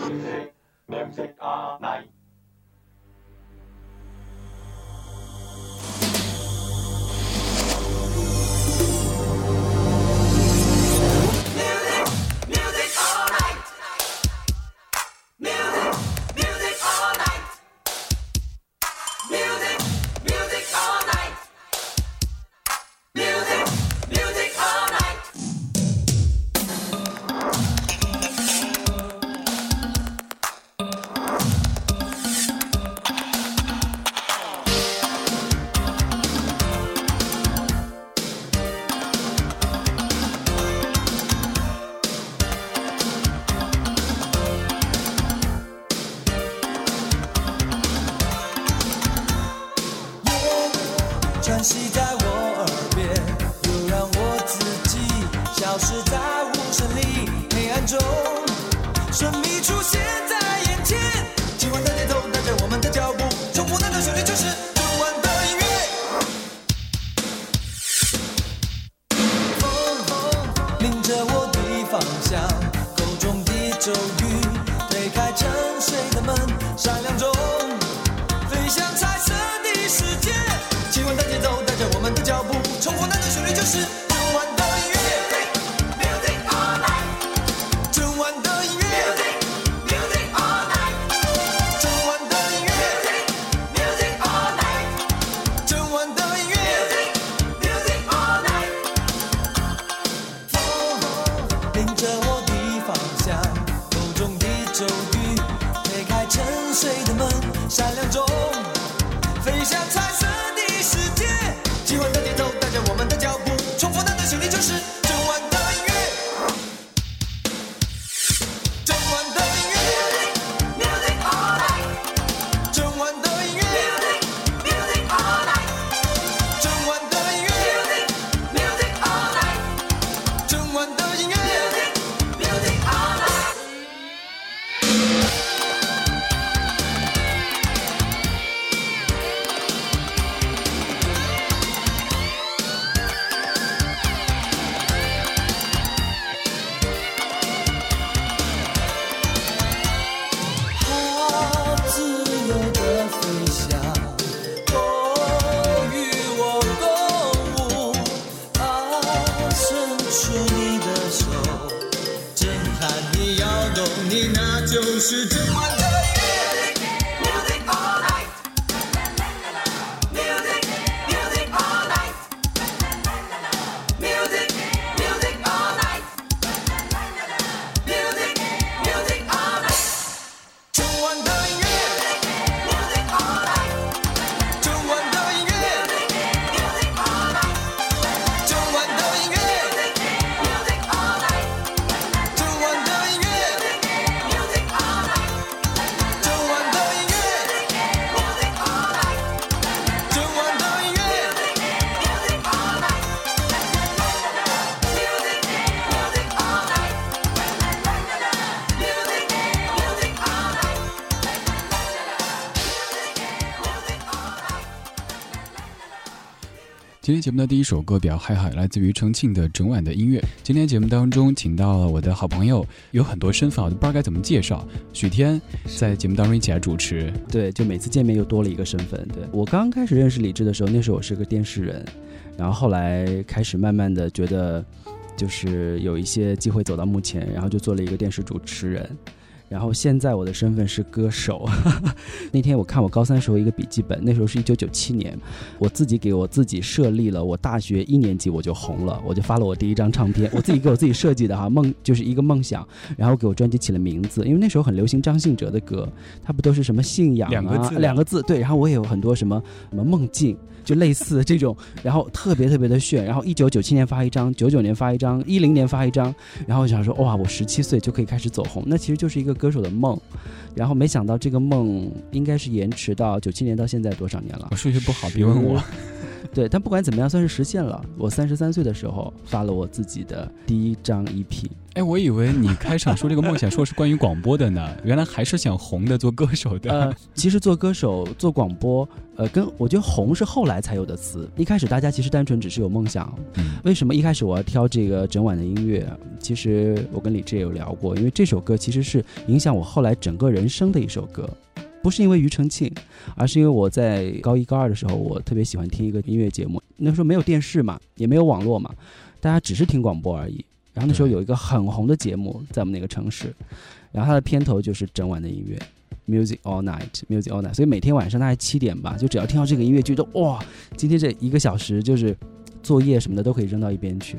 Music, music all night. 节目的第一首歌比较嗨嗨，来自于重庆的整晚的音乐。今天节目当中请到了我的好朋友，有很多身份，我都不知道该怎么介绍。许天在节目当中一起来主持，对，就每次见面又多了一个身份。对我刚开始认识李志的时候，那时候我是个电视人，然后后来开始慢慢的觉得，就是有一些机会走到幕前，然后就做了一个电视主持人。然后现在我的身份是歌手。那天我看我高三时候一个笔记本，那时候是一九九七年，我自己给我自己设立了，我大学一年级我就红了，我就发了我第一张唱片，我自己给我自己设计的哈梦就是一个梦想，然后给我专辑起了名字，因为那时候很流行张信哲的歌，他不都是什么信仰啊两个字两个字对，然后我也有很多什么什么梦境。就类似这种，然后特别特别的炫，然后一九九七年发一张，九九年发一张，一零年发一张，然后我想说哇，我十七岁就可以开始走红，那其实就是一个歌手的梦，然后没想到这个梦应该是延迟到九七年到现在多少年了我？数学不好，别问我。对，但不管怎么样，算是实现了。我三十三岁的时候发了我自己的第一张 EP。哎，我以为你开场说这个梦想说是关于广播的呢，原来还是想红的，做歌手的。呃，其实做歌手、做广播，呃，跟我觉得红是后来才有的词。一开始大家其实单纯只是有梦想。嗯为什么一开始我要挑这个整晚的音乐？其实我跟李志也有聊过，因为这首歌其实是影响我后来整个人生的一首歌。不是因为庾澄庆，而是因为我在高一高二的时候，我特别喜欢听一个音乐节目。那时候没有电视嘛，也没有网络嘛，大家只是听广播而已。然后那时候有一个很红的节目在我们那个城市，然后它的片头就是整晚的音乐，Music All Night，Music All Night。所以每天晚上大概七点吧，就只要听到这个音乐，觉得哇，今天这一个小时就是作业什么的都可以扔到一边去，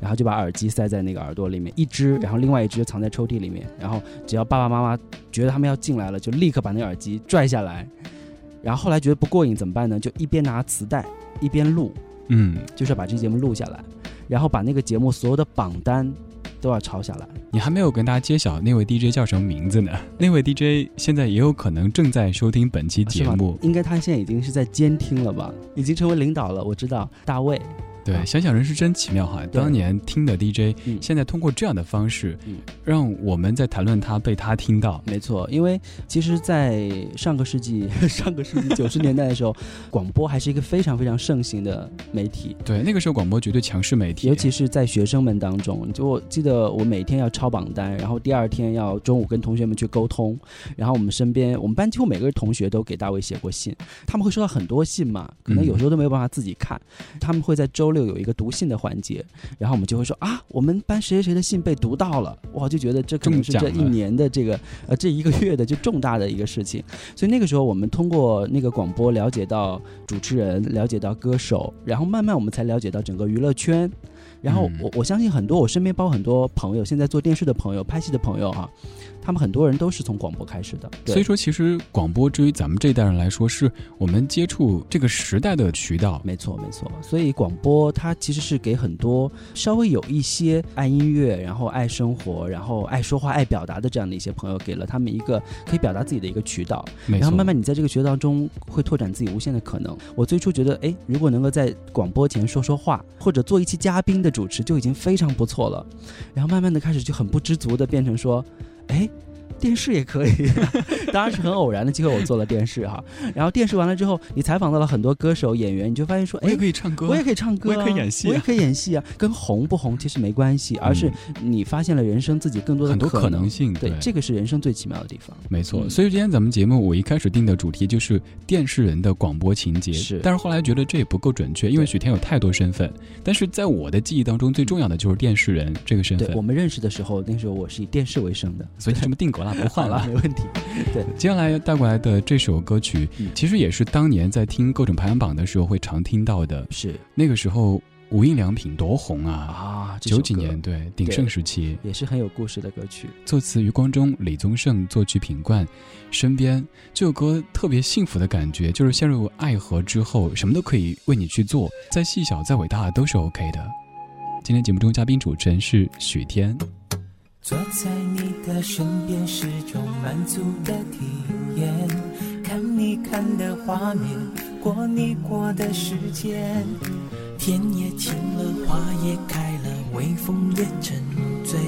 然后就把耳机塞在那个耳朵里面一只，然后另外一只就藏在抽屉里面，然后只要爸爸妈妈觉得他们要进来了，就立刻把那个耳机拽下来。然后后来觉得不过瘾怎么办呢？就一边拿磁带一边录，嗯，就是要把这个节目录下来，然后把那个节目所有的榜单都要抄下来。你还没有跟大家揭晓那位 DJ 叫什么名字呢？那位 DJ 现在也有可能正在收听本期节目。应该他现在已经是在监听了吧？已经成为领导了。我知道大卫，对，啊想想人是真奇妙哈！当年听的 DJ，嗯现在通过这样的方式嗯，让我们在谈论他，被他听到。没错，因为其实，在上个世纪 上个世纪九十年代的时候，广播还是一个非常非常盛行的媒体，对，那个时候广播绝对强势媒体，尤其是在学生们当中。就我记得我每天要抄榜单，然后第二天要中午跟同学们去沟通，然后我们身边我们班几乎每个同学都给大卫写过信，他们会收到很多信嘛，可能有时候都没有办法自己看，他们会在周六有一个读信的环节，然后我们就会说啊，我们班谁谁谁的信被读到了，哇，就觉得这可能是这一年的这个呃这一个月的就重大的一个事情，所以那个时候我们通过那个广播了解到主持人，了解到歌手，然后慢慢我们才了解到整个娱乐圈。然后嗯。我我相信很多我身边包括很多朋友，现在做电视的朋友、拍戏的朋友哈、他们很多人都是从广播开始的。所以说，其实广播对于咱们这一代人来说，是我们接触这个时代的渠道。没错，没错。所以广播它其实是给很多稍微有一些爱音乐，然后爱生活，然后爱说话、爱表达的这样的一些朋友，给了他们一个可以表达自己的一个渠道。然后慢慢你在这个渠道中会拓展自己无限的可能。我最初觉得，哎，如果能够在广播前说说话，或者做一期嘉宾的主持，就已经非常不错了。然后慢慢的开始就很不知足的变成说，哎。电视也可以，当然是很偶然的机会，我做了电视哈。然后电视完了之后，你采访到了很多歌手、演员，你就发现说，哎我也，可以唱歌，我也可以唱歌、啊，我也可以演戏啊我也可以演戏啊。跟红不红其实没关系，而是你发现了人生自己更多的很多可能能性。对，这个是人生最奇妙的地方。没错。嗯所以今天咱们节目我一开始定的主题就是电视人的广播情节，是但是后来觉得这也不够准确，因为许天有太多身份。但是在我的记忆当中，最重要的就是电视人这个身份对我。们认识的时候，那时候我是以电视为生的，所以就这么定格了，不换了，。没问题。对，接下来带过来的这首歌曲，嗯其实也是当年在听各种排行榜的时候会常听到的。是那个时候无印良品多红啊！啊，九几年对鼎盛时期，也是很有故事的歌曲。作词余光中、李宗盛，作曲品冠。身边这首歌特别幸福的感觉，就是陷入爱河之后，什么都可以为你去做，再细小再伟大都是 OK 的。今天节目中嘉宾主持人是许天。坐在你的身边是种满足的体验，看你看的画面，过你过的时间。天也晴了，花也开了，微风也沉醉。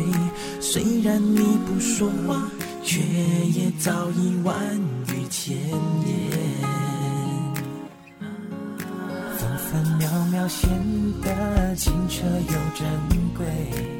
虽然你不说话，却也早已万语千言。分分秒秒显得清澈又珍贵。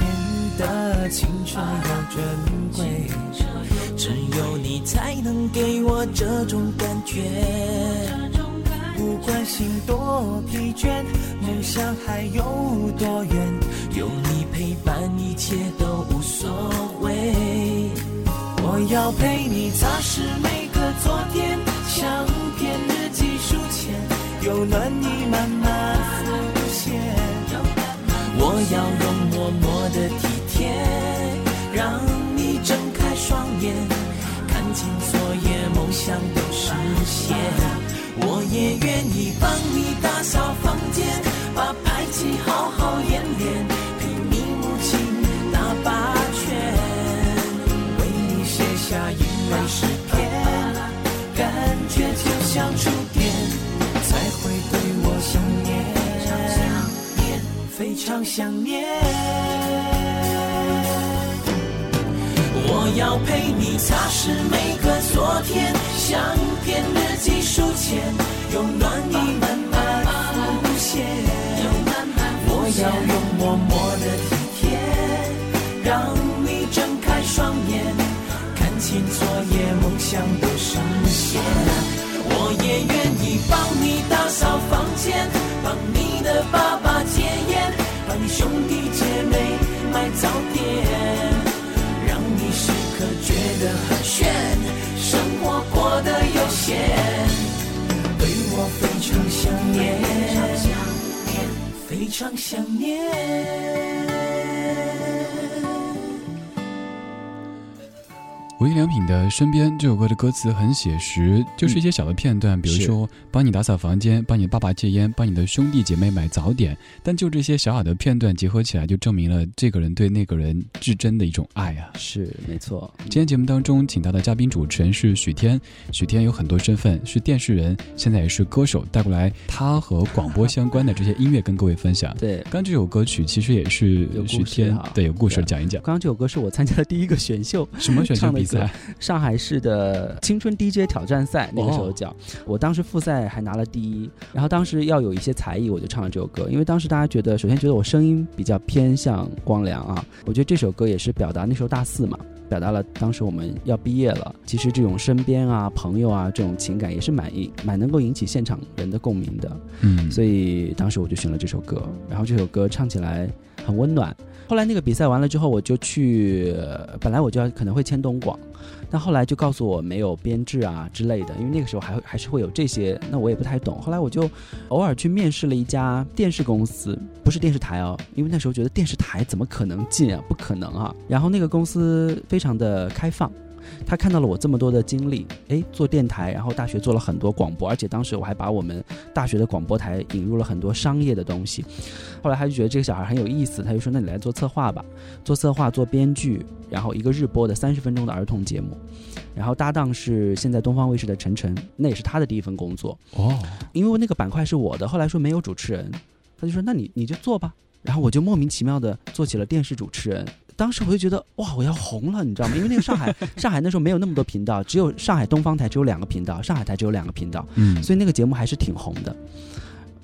秒秒显得青春又珍贵，只有你才能给我这种感觉。不管心多疲倦，梦想还有多远，有你陪伴，一切都无所谓。我要陪你擦拭每个昨天，相片日记书签，有暖意慢慢浮现。要用默默的体贴，让你睁开双眼，看清昨夜梦想都实现。我也愿意帮你打扫房间，把排气好好演练，陪你母亲打八圈，为你写下英文诗篇，感觉就像触非常想念。我要陪你擦拭每个昨天，像篇日记书签，用暖意慢慢浮现。我要用默默的体贴，让你睁开双眼，看清昨夜梦想的实现。我也愿意帮你打扫房间，帮你的爸爸戒烟，帮你兄弟姐妹买早点，让你时刻觉得很炫，生活过得悠闲，对我非常想念，非常想念。无印良品的《身边》这首歌的歌词很写实，就是一些小的片段，比如说帮你打扫房间，帮你爸爸戒烟，帮你的兄弟姐妹买早点。但就这些小小的片段结合起来，就证明了这个人对那个人至真的一种爱啊！是没错。今天节目当中请到的嘉宾主持人是许天，许天有很多身份，是电视人，现在也是歌手，带过来他和广播相关的这些音乐跟各位分享。对，刚这首歌曲其实也是许天对有故事讲一讲。刚刚这首歌是我参加的第一个选秀，什么选秀比赛？在上海市的青春 DJ 挑战赛那个时候叫，我当时复赛还拿了第一，然后当时要有一些才艺，我就唱了这首歌，因为当时大家觉得，首先觉得我声音比较偏向光良啊，我觉得这首歌也是表达那时候大四嘛，表达了当时我们要毕业了，其实这种身边啊朋友啊这种情感也是蛮引蛮能够引起现场人的共鸣的，嗯，所以当时我就选了这首歌，然后这首歌唱起来很温暖。后来那个比赛完了之后，我就去，本来我就要可能会签东广，但后来就告诉我没有编制啊之类的，因为那个时候还还是会有这些，那我也不太懂。后来我就偶尔去面试了一家电视公司，不是电视台哦，因为那时候觉得电视台怎么可能进啊，不可能啊。然后那个公司非常的开放。他看到了我这么多的经历，哎，做电台，然后大学做了很多广播，而且当时我还把我们大学的广播台引入了很多商业的东西。后来他就觉得这个小孩很有意思，他就说：“那你来做策划吧，做策划，做编剧，然后一个日播的三十分钟的儿童节目，然后搭档是现在东方卫视的陈晨，那也是他的第一份工作哦。因为那个板块是我的，后来说没有主持人，他就说：那你你就做吧。然后我就莫名其妙的做起了电视主持人。”当时我就觉得哇，我要红了，你知道吗？因为那个上海，上海那时候没有那么多频道，只有上海东方台只有两个频道，上海台只有两个频道，嗯，所以那个节目还是挺红的。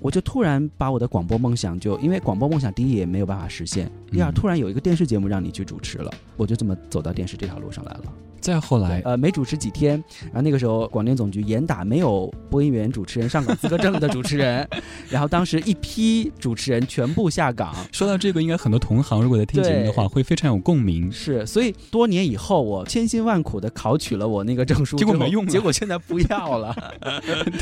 我就突然把我的广播梦想，就因为广播梦想第一也没有办法实现，第二突然有一个电视节目让你去主持了，我就这么走到电视这条路上来了。再后来，呃，没主持几天，然后那个时候广电总局严打没有播音员主持人上岗资格证的主持人，然后当时一批主持人全部下岗。说到这个，应该很多同行如果在听节目的话，会非常有共鸣。是，所以多年以后，我千辛万苦的考取了我那个证书，结果没用，结果现在不要了。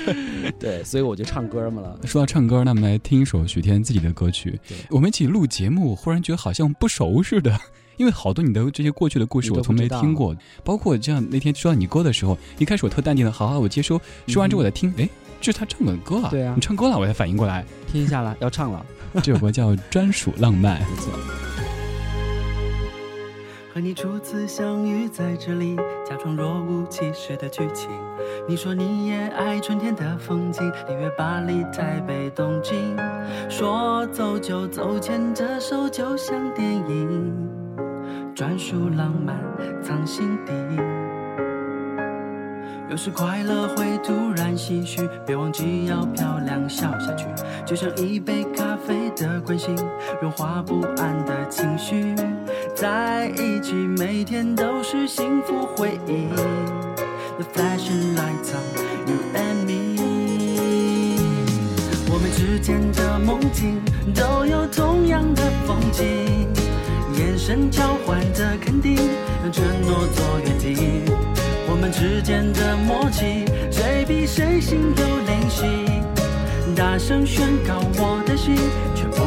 对对，所以我就唱歌嘛了。说到唱歌，那我们来听一首许天自己的歌曲。我们一起录节目，忽然觉得好像不熟似的。因为好多你的这些过去的故事我从没听过，包括这样那天说到你歌的时候，一开始我特淡定的，好好我接收，说完之后我在听，哎，这是他唱的歌啊，对啊，你唱歌了，我才反应过来，听一下了，要唱了，这首歌叫《专属浪漫》，没错。和你初次相遇在这里，假装若无其事的剧情。你说你也爱春天的风景，里约巴黎、台北、东京。说走就走，牵着手就像电影，专属浪漫藏心底。有时快乐会突然唏嘘，别忘记要漂亮笑下去。就像一杯咖啡的关心，融化不安的情绪。在一起，每天都是幸福回忆。The flashing lights on you and me，我们之间的梦境都有同样的风景，眼神交换的肯定，用承诺做约定。我们之间的默契，谁比谁心有灵犀？大声宣告我的心，却不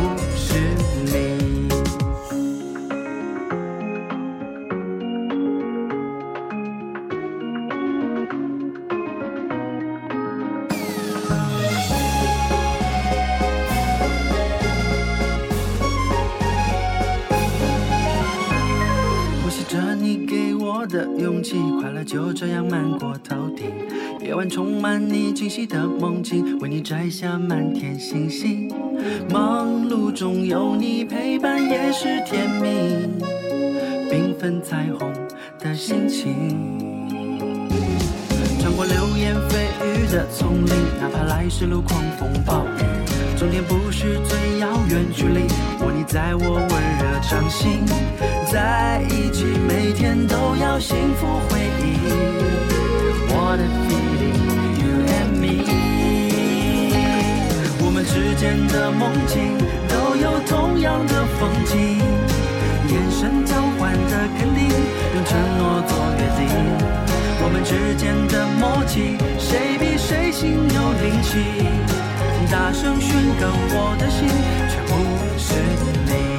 就这样漫过头顶。夜晚充满你惊喜的梦境，为你摘下满天星星。忙碌中有你陪伴也是甜蜜，缤纷彩虹的心情。穿过流言蜚语的丛林，哪怕来时路狂风暴雨，终点不是最遥远距离，握你在我温热掌心。在一起，每天都要幸福回忆。我的 feeling you and me，我们之间的梦境都有同样的风景，眼神交换的肯定，用承诺做约定。我们之间的默契，谁比谁心有灵犀？大声宣告我的心，却不是你。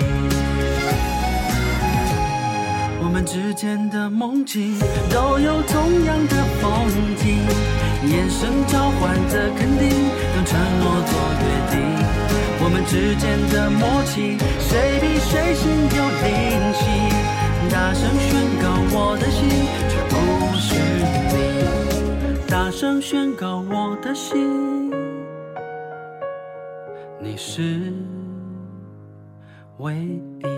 们之间的梦境都有同样的风景，眼神交换的肯定，用承诺做约定。我们之间的默契，谁比谁心有灵犀？大声宣告我的心，却不是你。大声宣告我的心，你是唯一。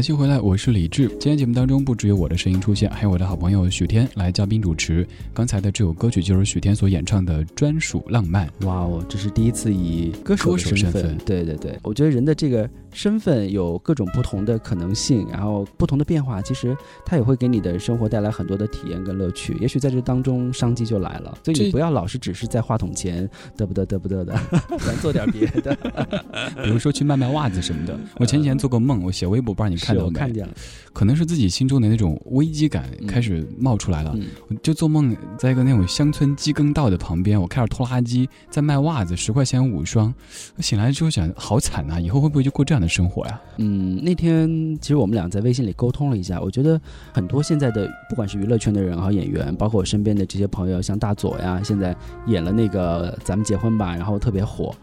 感谢回来，我是李志。今天节目当中不只有我的声音出现，还有我的好朋友许天来嘉宾主持。刚才的这首歌曲就是许天所演唱的《专属浪漫》。哇哦，这是第一次以歌手身份。对对对，我觉得人的这个身份有各种不同的可能性，然后不同的变化，其实它也会给你的生活带来很多的体验跟乐趣。也许在这当中商机就来了，所以你不要老是只是在话筒前 嘚不嘚嘚不嘚的，咱做点别的，比如说去卖卖袜子什么的。我前几天做过梦，我写微博，不让你。看到看见了，可能是自己心中的那种危机感开始冒出来了。我就做梦，在一个那种乡村机耕道的旁边，我开着拖拉机在卖袜子，十块钱五双。醒来之后想，好惨呐！以后会不会就过这样的生活呀？嗯，那天其实我们俩在微信里沟通了一下，我觉得很多现在的不管是娱乐圈的人和演员，包括我身边的这些朋友，像大佐呀，现在演了那个《咱们结婚吧》，然后特别火。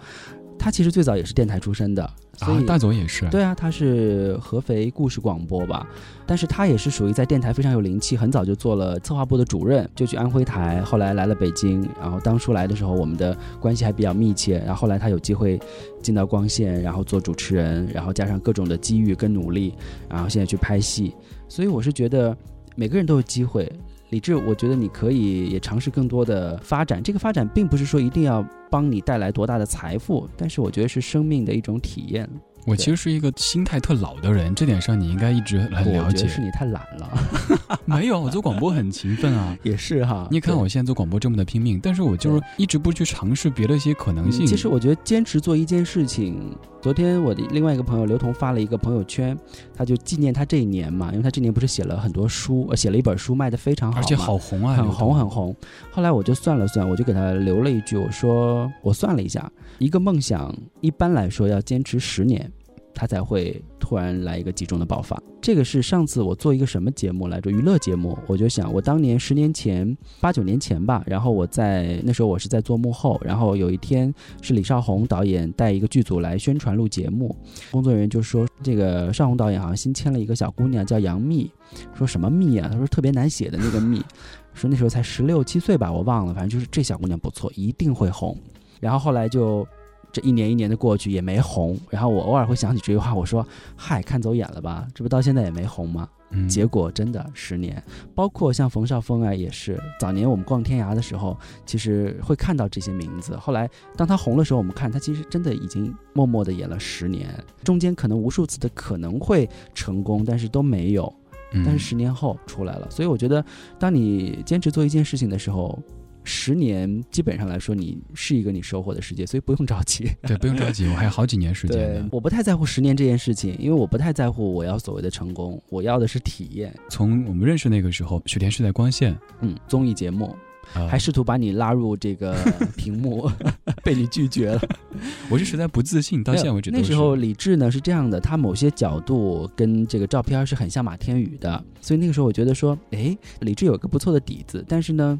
他其实最早也是电台出身的，啊，大总也是，对啊，他是合肥故事广播吧，但是他也是属于在电台非常有灵气，很早就做了策划部的主任，就去安徽台，后来来了北京，然后当初来的时候，我们的关系还比较密切，然后后来他有机会进到光线，然后做主持人，然后加上各种的机遇跟努力，然后现在去拍戏，所以我是觉得每个人都有机会。李智，我觉得你可以也尝试更多的发展。这个发展并不是说一定要帮你带来多大的财富，但是我觉得是生命的一种体验。我其实是一个心态特老的人，这点上你应该一直很了解。是你太懒了。没有，我做广播很勤奋啊。也是哈。你看我现在做广播这么的拼命，但是我就是一直不去尝试别的一些可能性。其实我觉得坚持做一件事情。昨天我的另外一个朋友刘彤发了一个朋友圈，他就纪念他这一年嘛，因为他这年不是写了很多书，写了一本书卖的非常好，而且好红啊，很红很红。后来我就算了算，我就给他留了一句，我说我算了一下，一个梦想一般来说要坚持十年。他才会突然来一个集中的爆发。这个是上次我做一个什么节目来着？娱乐节目。我就想，我当年十年前、八九年前吧，然后我在那时候我是在做幕后，然后有一天是李少红导演带一个剧组来宣传录节目，工作人员就说这个少红导演好像新签了一个小姑娘叫杨幂，说什么幂啊？他说特别难写的那个幂，说那时候才十六七岁吧，我忘了，反正就是这小姑娘不错，一定会红。然后后来就。这一年一年的过去也没红，然后我偶尔会想起这句话，我说：“嗨，看走眼了吧？这不到现在也没红吗？”结果真的十年，包括像冯绍峰啊，也是早年我们逛天涯的时候，其实会看到这些名字。后来当他红的时候，我们看他其实真的已经默默的演了十年，中间可能无数次的可能会成功，但是都没有。但是十年后出来了，所以我觉得，当你坚持做一件事情的时候。十年基本上来说，你是一个你收获的世界，所以不用着急。对，不用着急，我还有好几年时间。呢，我不太在乎十年这件事情，因为我不太在乎我要所谓的成功，我要的是体验。从我们认识那个时候，雪田是在光线，嗯，综艺节目，还试图把你拉入这个 屏幕，被你拒绝了。我是实在不自信，到现在为止。那时候李志呢是这样的，他某些角度跟这个照片是很像马天宇的，所以那个时候我觉得说，哎，李志有个不错的底子，但是呢。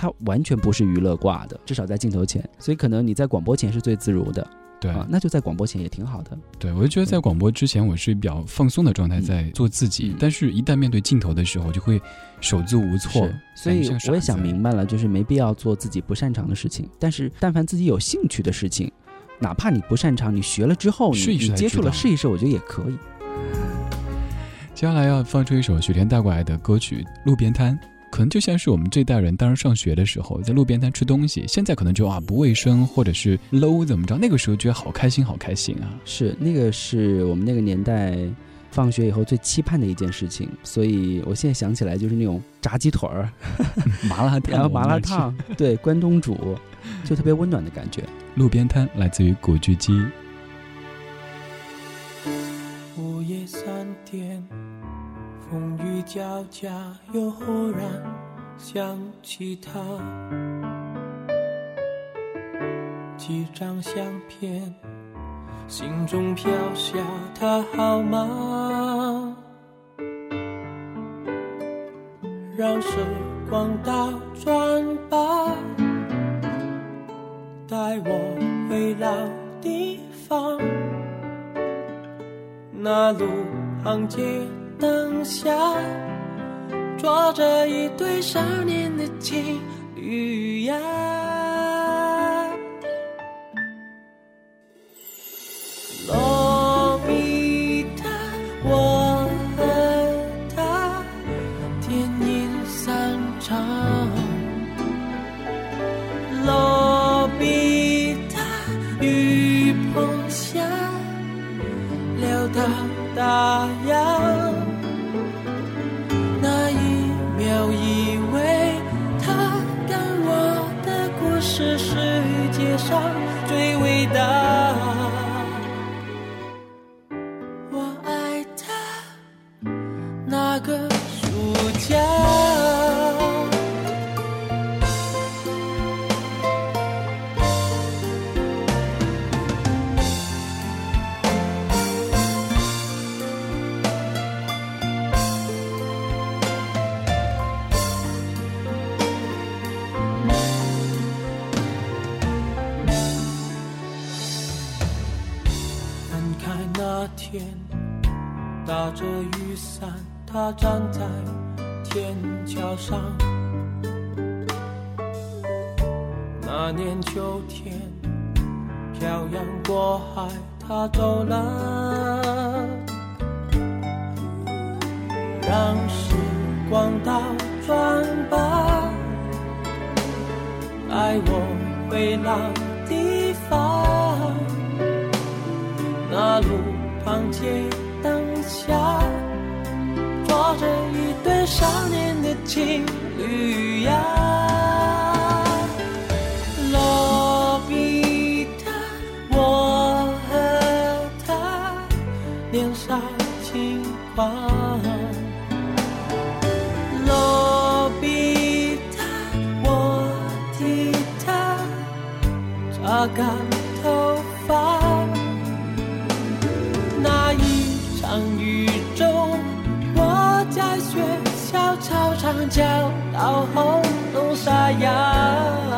它完全不是娱乐挂的，至少在镜头前，所以可能你在广播前是最自如的，对啊，那就在广播前也挺好的。对，我就觉得在广播之前，我是比较放松的状态，在做自己，但是一旦面对镜头的时候，就会手足无措。所以我也想明白了，就是没必要做自己不擅长的事情，但是但凡自己有兴趣的事情，哪怕你不擅长，你学了之后，你你接触了试一试，我觉得也可以。接下来要放出一首雪田带过来的歌曲《路边摊》。可能就像是我们这代人当时上学的时候，在路边摊吃东西。现在可能就啊不卫生，或者是 low 怎么着？那个时候觉得好开心，好开心啊！是那个是我们那个年代放学以后最期盼的一件事情。所以我现在想起来就是那种炸鸡腿儿、麻辣烫、麻辣烫，对，关东煮，就特别温暖的感觉。路边摊来自于古巨基。家，又忽然想起他。几张相片，心中飘下他好吗？让时光倒转吧，带我回老地方，那路旁街。灯下，说着一对少年的情侣呀。girl. 在天风雨中，我在学校操场叫到喉咙沙哑。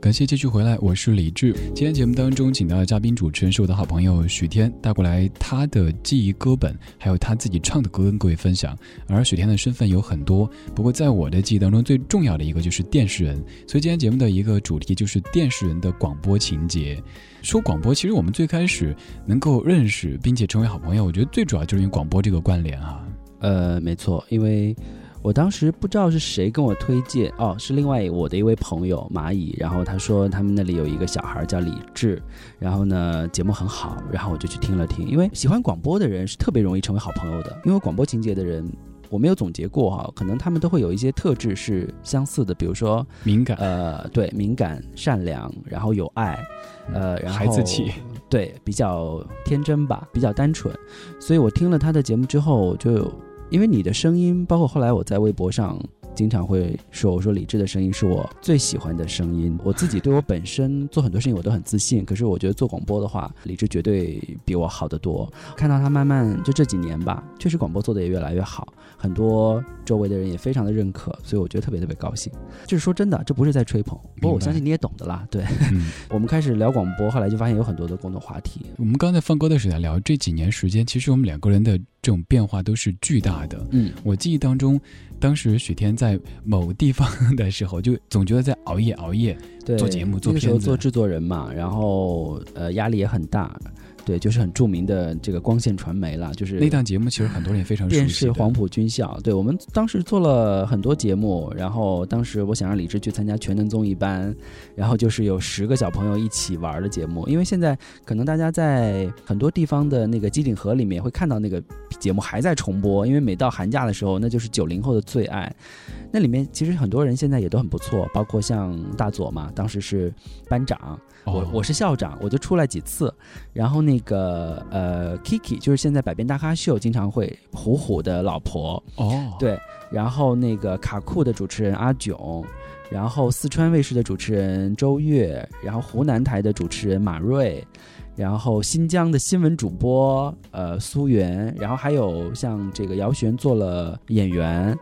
感谢继续回来，我是李志。今天节目当中请到的嘉宾主持人是我的好朋友许天，带过来他的记忆歌本，还有他自己唱的歌跟各位分享。而许天的身份有很多，不过在我的记忆当中最重要的一个就是电视人，所以今天节目的一个主题就是电视人的广播情节。说广播，其实我们最开始能够认识并且成为好朋友，我觉得最主要就是因为广播这个关联啊。呃，没错，因为我当时不知道是谁跟我推荐，哦，是另外我的一位朋友蚂蚁，然后他说他们那里有一个小孩叫李志，然后呢节目很好，然后我就去听了听，因为喜欢广播的人是特别容易成为好朋友的，因为广播情节的人。我没有总结过哈，可能他们都会有一些特质是相似的，比如说敏感，呃，对，敏感、善良，然后有爱，呃，然后孩子气，对，比较天真吧，比较单纯。所以我听了他的节目之后，就因为你的声音，包括后来我在微博上经常会说，我说李志的声音是我最喜欢的声音。我自己对我本身做很多事情我都很自信，可是我觉得做广播的话，李志绝对比我好得多。看到他慢慢就这几年吧，确实广播做的也越来越好。很多周围的人也非常的认可，所以我觉得特别特别高兴。就是说真的，这不是在吹捧，不过我相信你也懂的啦。对，嗯、我们开始聊广播，后来就发现有很多的共同话题。我们刚才放歌的时候聊这几年时间，其实我们两个人的这种变化都是巨大的。嗯，我记忆当中，当时许天在某地方的时候，就总觉得在熬夜熬夜对做节目做片子做制作人嘛，然后呃压力也很大。对，就是很著名的这个光线传媒了，就是那档节目，其实很多人也非常熟电悉的。视黄埔军校，对我们当时做了很多节目，然后当时我想让李志去参加全能综艺班，然后就是有十个小朋友一起玩的节目，因为现在可能大家在很多地方的那个机顶盒里面会看到那个节目还在重播，因为每到寒假的时候，那就是九零后的最爱。那里面其实很多人现在也都很不错，包括像大佐嘛，当时是班长，我哦我是校长，我就出来几次。然后那个呃，Kiki 就是现在百变大咖秀经常会虎虎的老婆，哦，对。然后那个卡酷的主持人阿囧，然后四川卫视的主持人周月，然后湖南台的主持人马瑞。然后新疆的新闻主播，呃，苏源，然后还有像这个姚璇做了演员，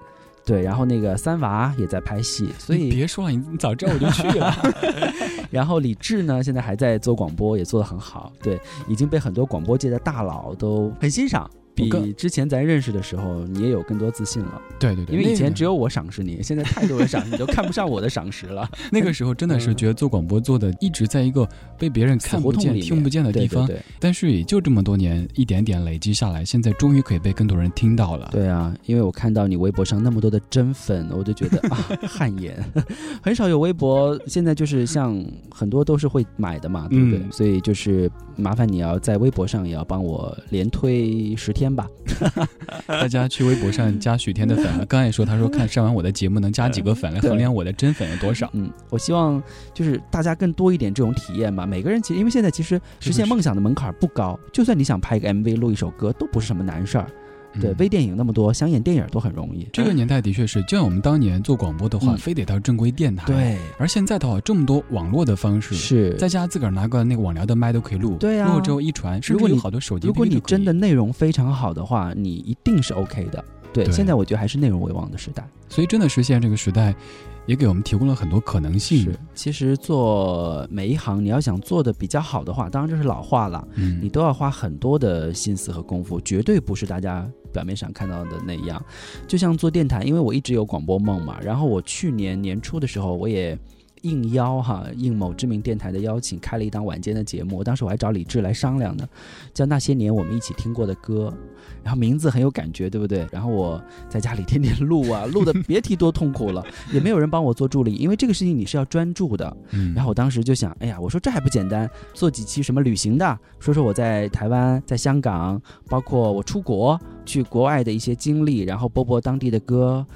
对，然后那个三娃也在拍戏，所以你别说了，你你早知道我就去了。然后李志呢，现在还在做广播，也做得很好，对，已经被很多广播界的大佬都很欣赏。比之前咱认识的时候，你也有更多自信了。对对对，因为以前只有我赏识你，现在太多人赏识你，都看不上我的赏识了。那个时候真的是嗯觉得做广播做的一直在一个被别人看不见、听不见的地方，对对但是也就这么多年，一点点累积下来，现在终于可以被更多人听到了。对对啊，因为我看到你微博上那么多的真粉，我就觉得啊汗颜。很少有微博现在就是像很多都是会买的嘛，对不对？嗯所以就是麻烦你要在微博上也要帮我连推十天吧。大家去微博上加许天的粉，刚才也说，他说看上完我的节目能加几个粉来衡量我的真粉有多少。嗯，我希望就是大家更多一点这种体验吧。每个人其实因为现在其实实现梦想的门槛不高，就算你想拍一个 MV 录一首歌都不是什么难事儿。对，嗯微电影那么多，想演电影都很容易。这个年代的确是，就像我们当年做广播的话，嗯非得到正规电台。。对而现在的话，这么多网络的方式，是在家自个儿拿个那个网聊的麦都可以录。对啊录了之后一传，甚如果有好多手机如果你真的内容非常好的话，你一定是 OK 的。对，对现在我觉得还是内容为王的时代。所以真的是现在这个时代，也给我们提供了很多可能性。是，其实做每一行，你要想做的比较好的话，当然这是老话了，嗯，你都要花很多的心思和功夫，绝对不是大家表面上看到的那样。就像做电台，因为我一直有广播梦嘛，然后我去年年初的时候，我也。应邀哈，应某知名电台的邀请，开了一档晚间的节目。当时我还找李志来商量呢，叫那些年我们一起听过的歌，然后名字很有感觉，对不对？然后我在家里天天录啊，录的别提多痛苦了，也没有人帮我做助理，因为这个事情你是要专注的。嗯，然后我当时就想，哎呀，我说这还不简单，做几期什么旅行的，说说我在台湾、在香港，包括我出国去国外的一些经历，然后播播当地的歌，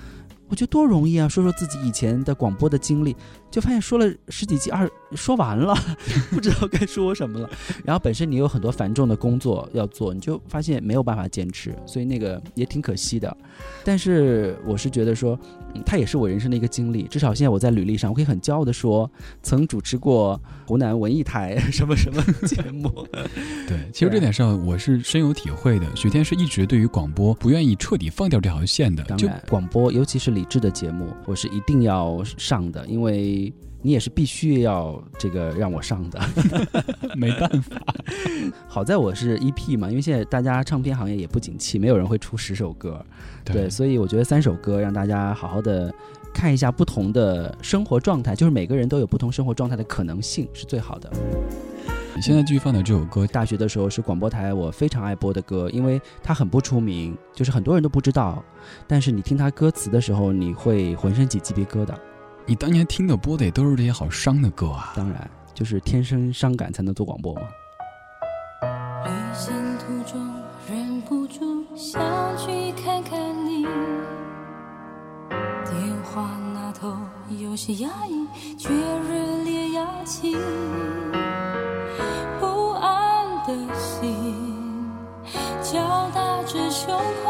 我觉得多容易啊！说说自己以前的广播的经历，就发现说了十几集，二说完了，不知道该说什么了。然后本身你有很多繁重的工作要做，你就发现没有办法坚持，所以那个也挺可惜的。但是我是觉得说，嗯，它也是我人生的一个经历。至少现在我在履历上，我可以很骄傲的说，曾主持过湖南文艺台什么什么节目。对，其实这点上我是深有体会的。许天是一直对于广播不愿意彻底放掉这条线的，就广播尤其是理智的节目，我是一定要上的，因为你也是必须要这个让我上的。没办法。好在我是 EP 嘛，因为现在大家唱片行业也不景气，没有人会出十首歌，对，所以我觉得三首歌让大家好好的看一下不同的生活状态，就是每个人都有不同生活状态的可能性是最好的。你现在继续放的这首歌，大学的时候是广播台我非常爱播的歌，因为它很不出名，就是很多人都不知道，但是你听它歌词的时候，你会浑身起鸡皮疙瘩。你当年听的播的也都是这些好伤的歌啊。当然，就是天生伤感才能做广播嘛。旅行途中忍不住想去看看你，电话那头有些压抑，却热烈邀请。不安的心敲打着胸口，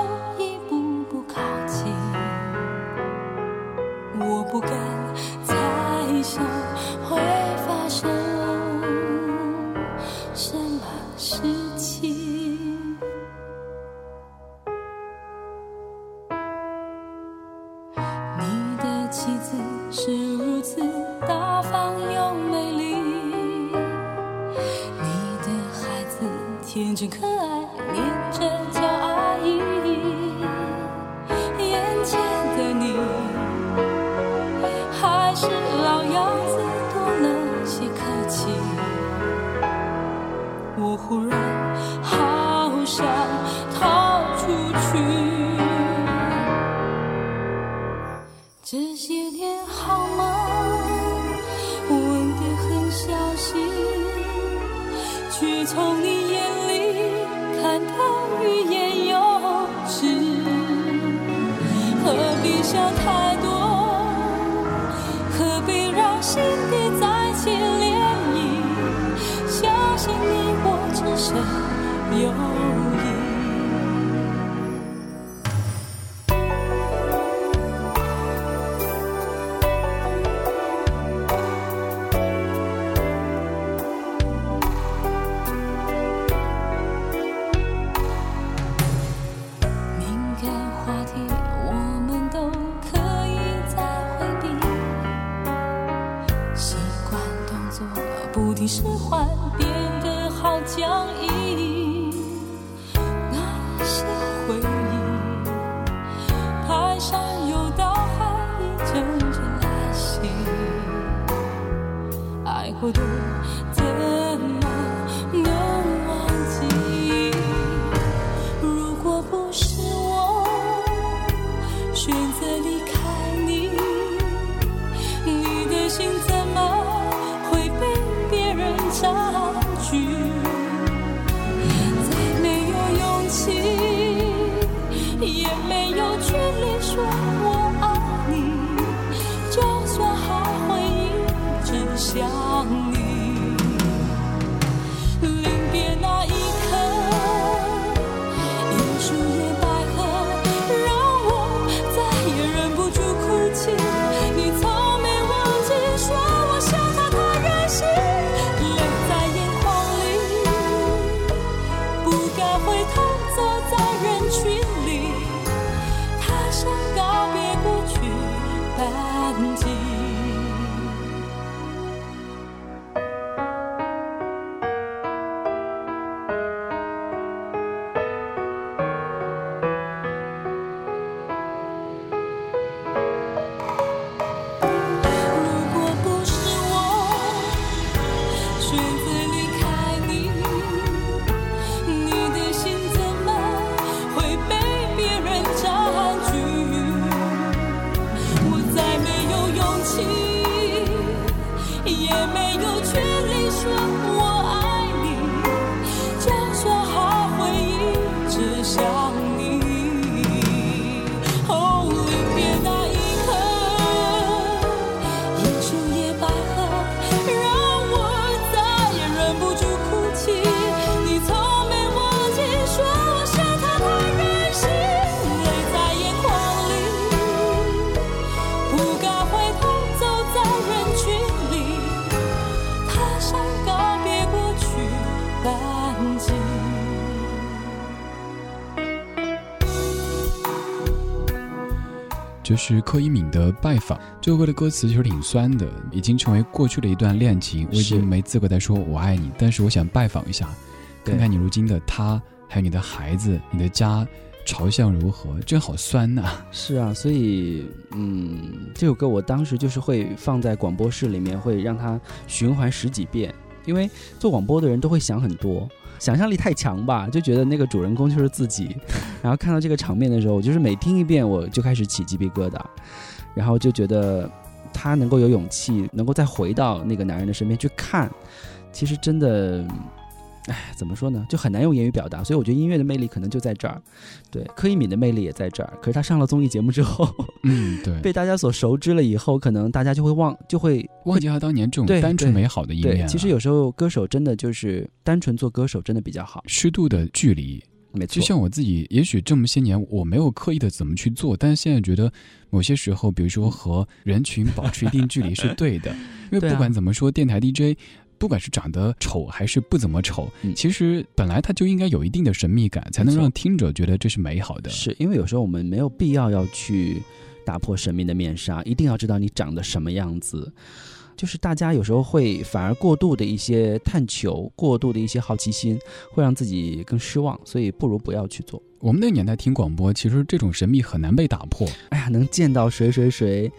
是柯以敏的拜访。这首歌的歌词其实挺酸的，已经成为过去的一段恋情，我已经没资格再说我爱你。但是我想拜访一下，看看你如今的他，还有你的孩子、你的家，朝向如何？真好酸呐、是啊，所以嗯，这首歌我当时就是会放在广播室里面，会让它循环十几遍，因为做广播的人都会想很多。想象力太强吧，就觉得那个主人公就是自己，然后看到这个场面的时候，我就是每听一遍我就开始起鸡皮疙瘩，然后就觉得他能够有勇气，能够再回到那个男人的身边去看，其实真的，哎，怎么说呢，就很难用言语表达。所以我觉得音乐的魅力可能就在这儿，对，柯以敏的魅力也在这儿。可是他上了综艺节目之后，嗯，对，被大家所熟知了以后，可能大家就会忘，就会忘记他当年这种单纯美好的一面对。其实有时候歌手真的就是单纯做歌手真的比较好，适度的距离，没错。就像我自己，也许这么些年我没有刻意的怎么去做，但是现在觉得某些时候，比如说和人群保持一定距离是对的，因为不管怎么说，电台 DJ。不管是长得丑还是不怎么丑，嗯其实本来它就应该有一定的神秘感，才能让听者觉得这是美好的。是因为有时候我们没有必要要去打破神秘的面纱，一定要知道你长得什么样子。就是大家有时候会反而过度的一些探求，过度的一些好奇心，会让自己更失望，所以不如不要去做。我们那个年代听广播，其实这种神秘很难被打破。哎呀，能见到谁谁谁，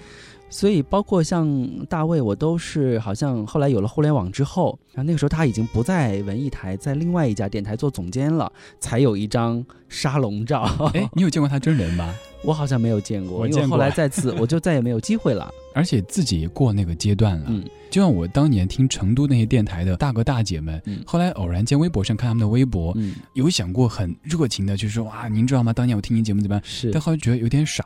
所以包括像大卫，我都是好像后来有了互联网之后，然后那个时候他已经不在文艺台，在另外一家电台做总监了，才有一张沙龙照。哎，你有见过他真人吗？我好像没有见过，我见过因为后来再次我就再也没有机会了。而且自己也过那个阶段了。嗯就像我当年听成都那些电台的大哥大姐们，嗯后来偶然间微博上看他们的微博，嗯，有想过很热情的，就是说哇，您知道吗？当年我听您节目怎么样？是但后来觉得有点傻，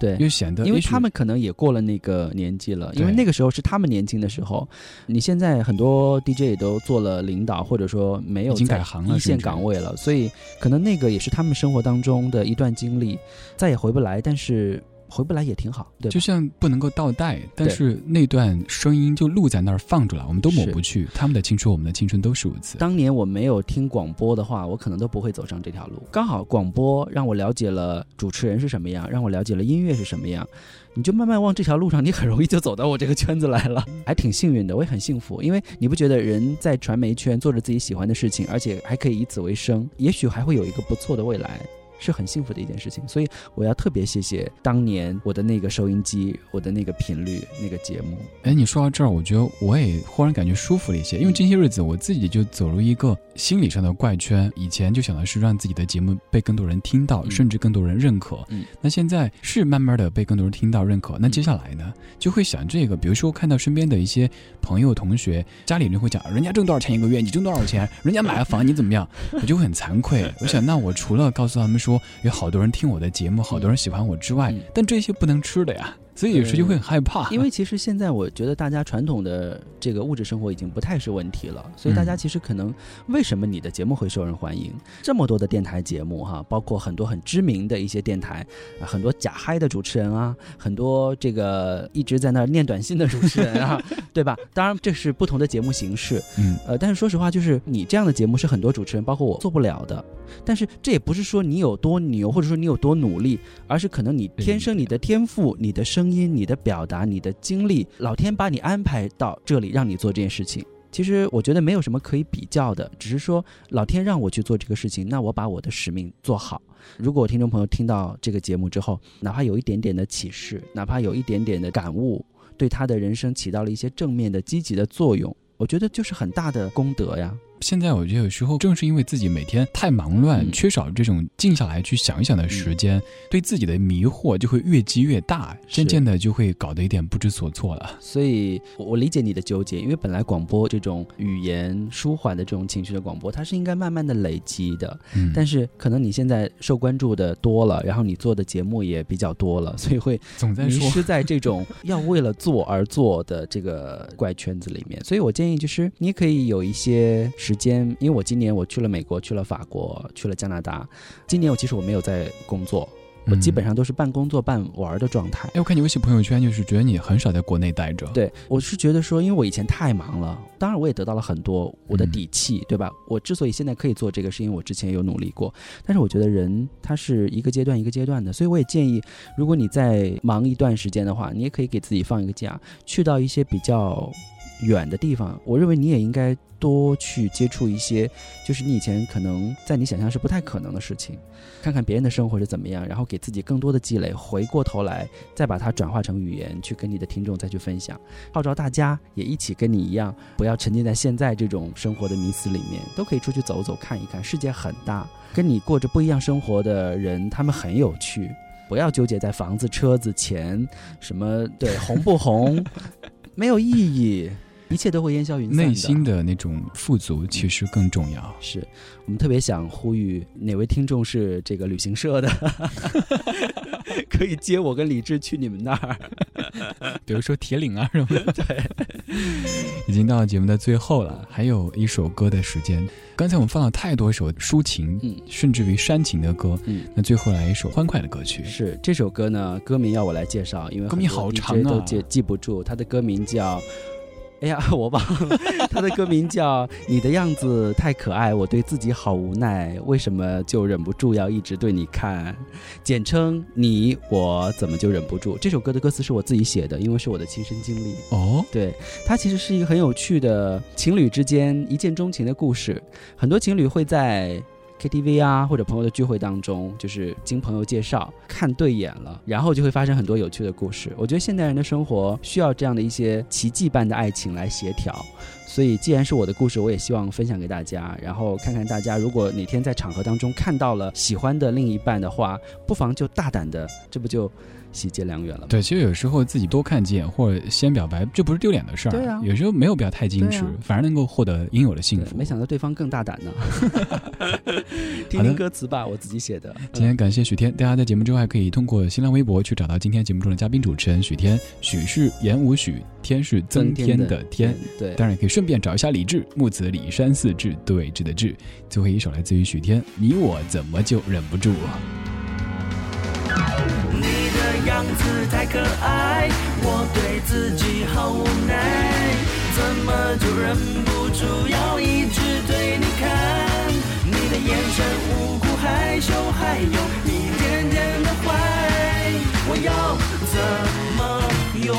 对。又显得因为他们可能也过了那个年纪了，因为那个时候是他们年轻的时候。你现在很多 DJ 也都做了领导，或者说没有已经在改行了一线岗位了，所以可能那个也是他们生活当中的一段经历，再也回不来。但是回不来也挺好，对吧？就像不能够倒带，但是那段声音就录在那儿放着了，我们都抹不去。他们的青春，我们的青春都是如此。当年我没有听广播的话，我可能都不会走上这条路。刚好广播让我了解了主持人是什么样，让我了解了音乐是什么样。你就慢慢往这条路上，你很容易就走到我这个圈子来了，还挺幸运的，我也很幸福。因为你不觉得人在传媒圈做着自己喜欢的事情，而且还可以以此为生，也许还会有一个不错的未来。是很幸福的一件事情。所以我要特别谢谢当年我的那个收音机，我的那个频率，那个节目。哎，你说到这儿，我觉得我也忽然感觉舒服了一些，因为这些日子我自己就走入一个心理上的怪圈。以前就想的是让自己的节目被更多人听到，嗯甚至更多人认可。嗯那现在是慢慢的被更多人听到、认可。那接下来呢，就会想这个，比如说看到身边的一些朋友、同学，家里人会讲，人家挣多少钱一个月，你挣多少钱？人家买了房，你怎么样？我就会很惭愧。我想，那我除了告诉他们说有好多人听我的节目，好多人喜欢我之外，嗯。但这些不能吃的呀，所以有时就会很害怕。因为其实现在我觉得大家传统的这个物质生活已经不太是问题了，所以大家其实可能为什么你的节目会受人欢迎？这么多的电台节目哈，包括很多很知名的一些电台，啊很多假嗨的主持人啊，很多这个一直在那念短信的主持人啊，对吧？当然这是不同的节目形式，嗯，呃，但是说实话，就是你这样的节目是很多主持人，包括我做不了的。但是这也不是说你有多牛，或者说你有多努力，而是可能你天生你的天赋、你的生声音、你的表达、你的经历，老天把你安排到这里，让你做这件事情。其实我觉得没有什么可以比较的，只是说老天让我去做这个事情，那我把我的使命做好。如果听众朋友听到这个节目之后，哪怕有一点点的启示，哪怕有一点点的感悟，对他的人生起到了一些正面的、积极的作用，我觉得就是很大的功德呀。现在我觉得有时候正是因为自己每天太忙乱，嗯缺少这种静下来去想一想的时间，对自己的迷惑就会越积越大，渐渐的就会搞得有点不知所措了。所以，我我理解你的纠结，因为本来广播这种语言舒缓的这种情绪的广播，它是应该慢慢的累积的。嗯，但是可能你现在受关注的多了，然后你做的节目也比较多了，所以会总在迷，失在这种要为了做而做的这个怪圈子里面。所以我建议就是，你也可以有一些时间，因为我今年我去了美国，去了法国，去了加拿大。今年我其实我没有在工作，我基本上。都是半工作半玩儿的状态。哎，我看你微信朋友圈，就是觉得你很少在国内待着。，对，我是觉得说，因为我以前太忙了，当然我也得到了很多我的底气，对吧？我之所以现在可以做这个，是因为我之前有努力过。但是我觉得人他是一个阶段一个阶段的，所以我也建议，如果你在忙一段时间的话，你也可以给自己放一个假，去到一些比较远的地方。我认为你也应该多去接触一些，就是你以前可能在你想象是不太可能的事情，看看别人的生活是怎么样，然后给自己更多的积累，回过头来再把它转化成语言，去跟你的听众再去分享，号召大家也一起跟你一样，不要沉浸在现在这种生活的迷思里面，都可以出去走走看一看，世界很大，跟你过着不一样生活的人，他们很有趣。不要纠结在房子、车子、钱，什么对红不红，没有意义，一切都会烟消云散内心的那种富足其实更重要。是我们特别想呼吁哪位听众是这个旅行社的，可以接我跟李志去你们那儿。比如说铁岭啊什么的。对，已经到了节目的最后了，还有一首歌的时间。刚才我们放了太多首抒情，嗯甚至于煽情的歌，嗯，那最后来一首欢快的歌曲。是这首歌呢，歌名要我来介绍，因为歌名好长啊都记记不住。它的歌名叫，哎呀，我忘了，他的歌名叫《你的样子太可爱，我对自己好无奈，为什么就忍不住要一直对你看？简称你我怎么就忍不住？这首歌的歌词是我自己写的，因为是我的亲身经历。哦，对，它其实是一个很有趣的情侣之间一见钟情的故事。很多情侣会在 KTV 啊或者朋友的聚会当中，就是经朋友介绍看对眼了，然后就会发生很多有趣的故事。我觉得现代人的生活需要这样的一些奇迹般的爱情来协调。所以，既然是我的故事，我也希望分享给大家，然后看看大家如果哪天在场合当中看到了喜欢的另一半的话，不妨就大胆的，这不就喜结良缘了？对，其实有时候自己多看几眼或者先表白，这不是丢脸的事儿。对啊有时候没有必要太矜持，啊反而能够获得应有的幸福。没想到对方更大胆呢。听听歌词吧，我自己写的。今天感谢许天，大家在节目之后还可以通过新浪微博去找到今天节目中的嘉宾主持人许天。许是言无许，天是增添的天。，对，当然也可以顺便找一下李志，木子李山四志，对峙的志。最后一首来自于许天，你我怎么就忍不住？你的样子太可爱，我对自己好无奈，怎么就忍不住要一直对你看？你的眼神无辜害羞，还有一点点的坏，我要怎么用